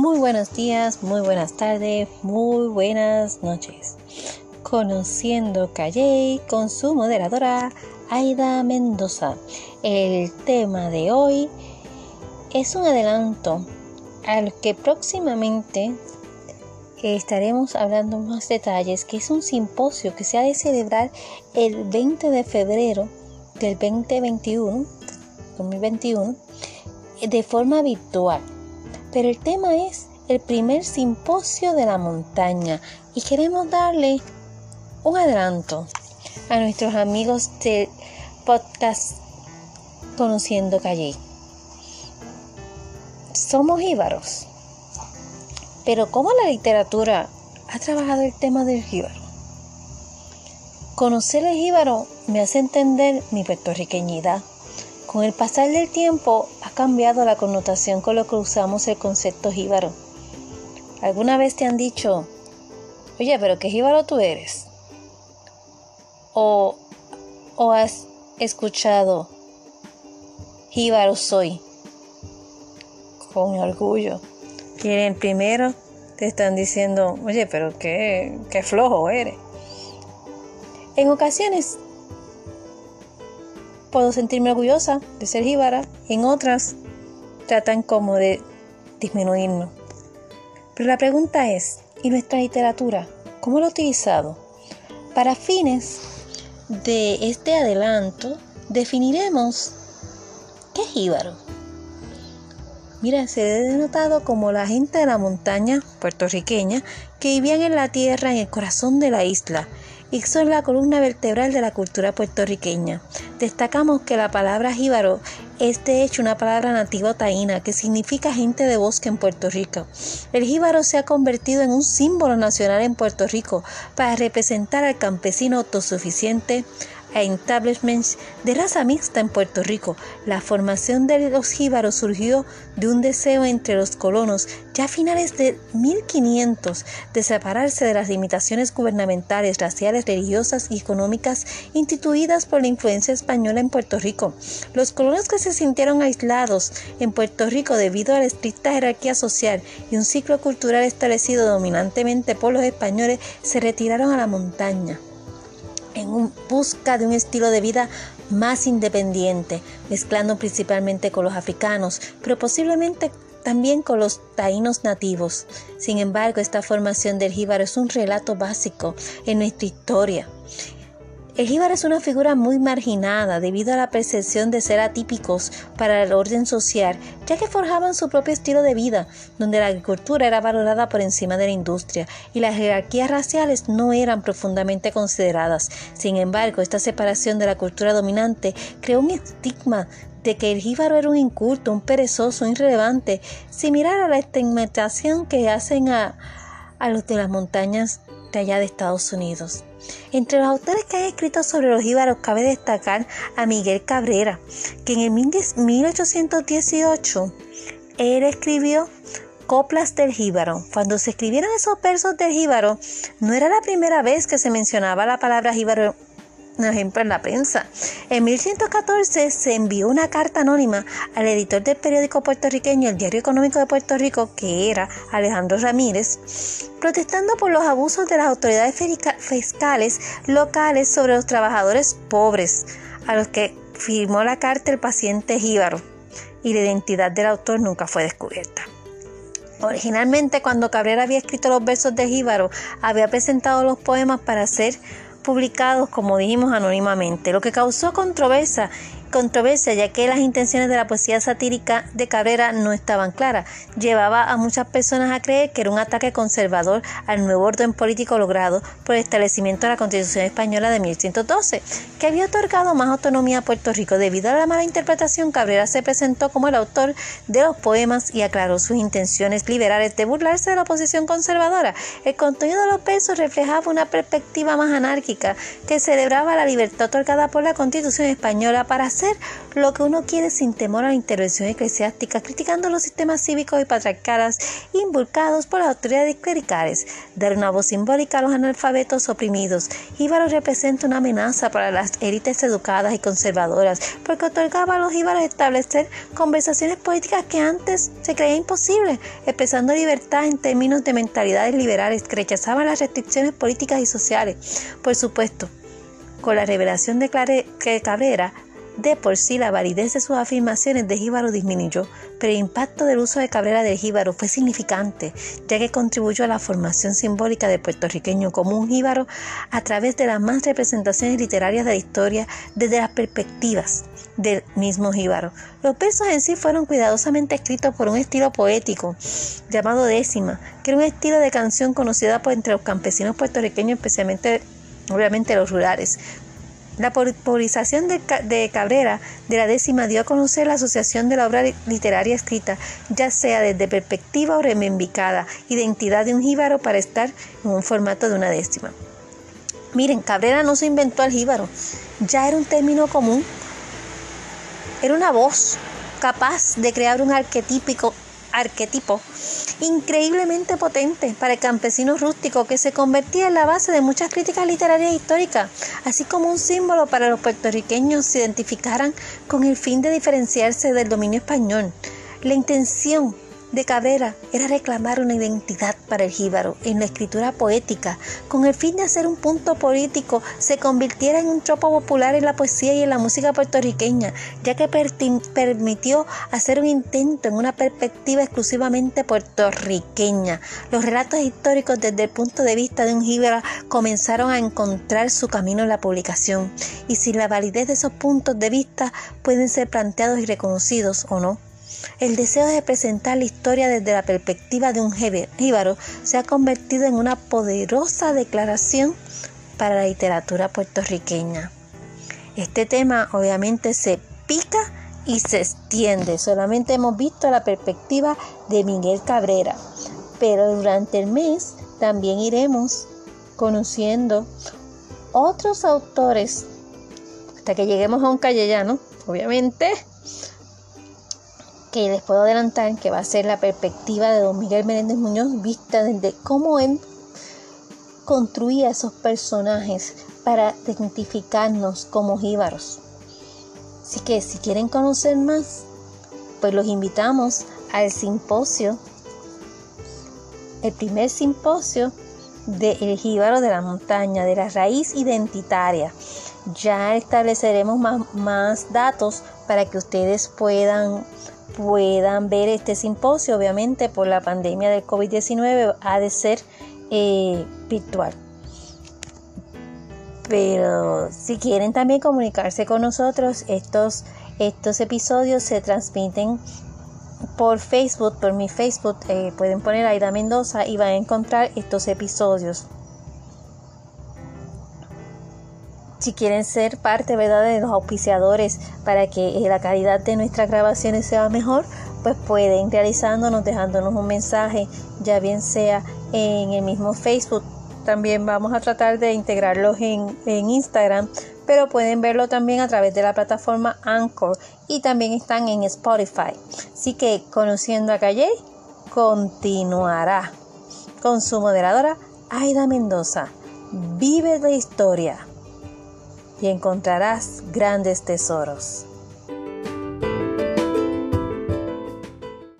Muy buenos días, muy buenas tardes, muy buenas noches. Conociendo Calle con su moderadora Aida Mendoza. El tema de hoy es un adelanto al que próximamente estaremos hablando más detalles, que es un simposio que se ha de celebrar el 20 de febrero del 2021, 2021 de forma virtual pero el tema es el primer simposio de la montaña y queremos darle un adelanto a nuestros amigos de podcast Conociendo Calle. Somos íbaros, pero ¿cómo la literatura ha trabajado el tema del jíbaro? Conocer el jíbaro me hace entender mi puertorriqueñidad con el pasar del tiempo ha cambiado la connotación con lo que usamos el concepto jíbaro. ¿Alguna vez te han dicho, oye, pero qué jíbaro tú eres? O, o has escuchado, jíbaro soy, con orgullo. Y en el primero te están diciendo, oye, pero qué, qué flojo eres. En ocasiones puedo sentirme orgullosa de ser jíbara, en otras tratan como de disminuirnos. Pero la pregunta es, ¿y nuestra literatura? ¿Cómo lo ha utilizado? Para fines de este adelanto, definiremos qué es jíbaro. Mira, se ha denotado como la gente de la montaña puertorriqueña que vivían en la tierra en el corazón de la isla y son la columna vertebral de la cultura puertorriqueña. Destacamos que la palabra jíbaro es de hecho una palabra nativa taína que significa gente de bosque en Puerto Rico. El jíbaro se ha convertido en un símbolo nacional en Puerto Rico para representar al campesino autosuficiente, a establishments de raza mixta en Puerto Rico. La formación de los jíbaros surgió de un deseo entre los colonos ya a finales de 1500 de separarse de las limitaciones gubernamentales, raciales, religiosas y económicas instituidas por la influencia española en Puerto Rico. Los colonos que se sintieron aislados en Puerto Rico debido a la estricta jerarquía social y un ciclo cultural establecido dominantemente por los españoles se retiraron a la montaña en busca de un estilo de vida más independiente, mezclando principalmente con los africanos, pero posiblemente también con los taínos nativos. Sin embargo, esta formación del jíbaro es un relato básico en nuestra historia el jíbaro es una figura muy marginada debido a la percepción de ser atípicos para el orden social, ya que forjaban su propio estilo de vida, donde la agricultura era valorada por encima de la industria y las jerarquías raciales no eran profundamente consideradas. Sin embargo, esta separación de la cultura dominante creó un estigma de que el jíbaro era un inculto, un perezoso, irrelevante, similar a la estigmatización que hacen a los de las montañas de allá de Estados Unidos. Entre los autores que han escrito sobre los jíbaros cabe destacar a Miguel Cabrera, que en el 1818 él escribió Coplas del Jíbaro. Cuando se escribieron esos versos del Jíbaro, no era la primera vez que se mencionaba la palabra Jíbaro ejemplo en la prensa. En 1114 se envió una carta anónima al editor del periódico puertorriqueño El Diario Económico de Puerto Rico, que era Alejandro Ramírez, protestando por los abusos de las autoridades fiscales locales sobre los trabajadores pobres, a los que firmó la carta el paciente Jíbaro, y la identidad del autor nunca fue descubierta. Originalmente, cuando Cabrera había escrito los versos de Jíbaro, había presentado los poemas para ser publicados, como dijimos, anónimamente, lo que causó controversia controversia ya que las intenciones de la poesía satírica de Cabrera no estaban claras. Llevaba a muchas personas a creer que era un ataque conservador al nuevo orden político logrado por el establecimiento de la Constitución Española de 1112, que había otorgado más autonomía a Puerto Rico. Debido a la mala interpretación, Cabrera se presentó como el autor de los poemas y aclaró sus intenciones liberales de burlarse de la oposición conservadora. El contenido de los versos reflejaba una perspectiva más anárquica que celebraba la libertad otorgada por la Constitución Española para hacer lo que uno quiere sin temor a la intervención eclesiástica, criticando los sistemas cívicos y patriarcales inculcados por las autoridades clericales, dar una voz simbólica a los analfabetos oprimidos. Jíbaros representa una amenaza para las élites educadas y conservadoras, porque otorgaba a los jíbaros establecer conversaciones políticas que antes se creía imposible, expresando libertad en términos de mentalidades liberales que rechazaban las restricciones políticas y sociales. Por supuesto, con la revelación de Cabrera, de por sí la validez de sus afirmaciones de Jíbaro disminuyó, pero el impacto del uso de Cabrera del Jíbaro fue significante, ya que contribuyó a la formación simbólica del puertorriqueño como un jíbaro a través de las más representaciones literarias de la historia desde las perspectivas del mismo jíbaro. Los versos en sí fueron cuidadosamente escritos por un estilo poético llamado décima, que era un estilo de canción conocida por entre los campesinos puertorriqueños, especialmente obviamente los rurales. La popularización de, Cabrera de la décima dio a conocer la asociación de la obra literaria escrita, ya sea desde perspectiva o remembicada, identidad de un jíbaro para estar en un formato de una décima. Miren, Cabrera no se inventó el jíbaro, ya era un término común, era una voz capaz de crear un arquetípico arquetipo increíblemente potente para el campesino rústico que se convertía en la base de muchas críticas literarias históricas, así como un símbolo para los puertorriqueños se identificaran con el fin de diferenciarse del dominio español. La intención de Cabrera era reclamar una identidad para el jíbaro en la escritura poética, con el fin de hacer un punto político se convirtiera en un tropo popular en la poesía y en la música puertorriqueña, ya que permitió hacer un intento en una perspectiva exclusivamente puertorriqueña. Los relatos históricos desde el punto de vista de un jíbaro comenzaron a encontrar su camino en la publicación, y si la validez de esos puntos de vista pueden ser planteados y reconocidos o no. El deseo de presentar la historia desde la perspectiva de un jíbaro se ha convertido en una poderosa declaración para la literatura puertorriqueña. Este tema obviamente se pica y se extiende. Solamente hemos visto la perspectiva de Miguel Cabrera, pero durante el mes también iremos conociendo otros autores hasta que lleguemos a un callellano, obviamente que les puedo adelantar que va a ser la perspectiva de don Miguel Menéndez Muñoz vista desde cómo él construía esos personajes para identificarnos como jíbaros. Así que si quieren conocer más, pues los invitamos al simposio, el primer simposio de El Jíbaro de la Montaña, de la raíz identitaria. Ya estableceremos más, más datos para que ustedes puedan puedan ver este simposio. Obviamente por la pandemia del COVID-19 ha de ser eh, virtual. Pero si quieren también comunicarse con nosotros, estos, estos episodios se transmiten por Facebook, por mi Facebook. Eh, pueden poner Aida Mendoza y van a encontrar estos episodios. Si quieren ser parte ¿verdad? de los auspiciadores para que eh, la calidad de nuestras grabaciones sea mejor, pues pueden realizándonos, dejándonos un mensaje, ya bien sea en el mismo Facebook. También vamos a tratar de integrarlos en, en Instagram, pero pueden verlo también a través de la plataforma Anchor y también están en Spotify. Así que conociendo a Calle, continuará con su moderadora Aida Mendoza. Vive la historia y encontrarás grandes tesoros.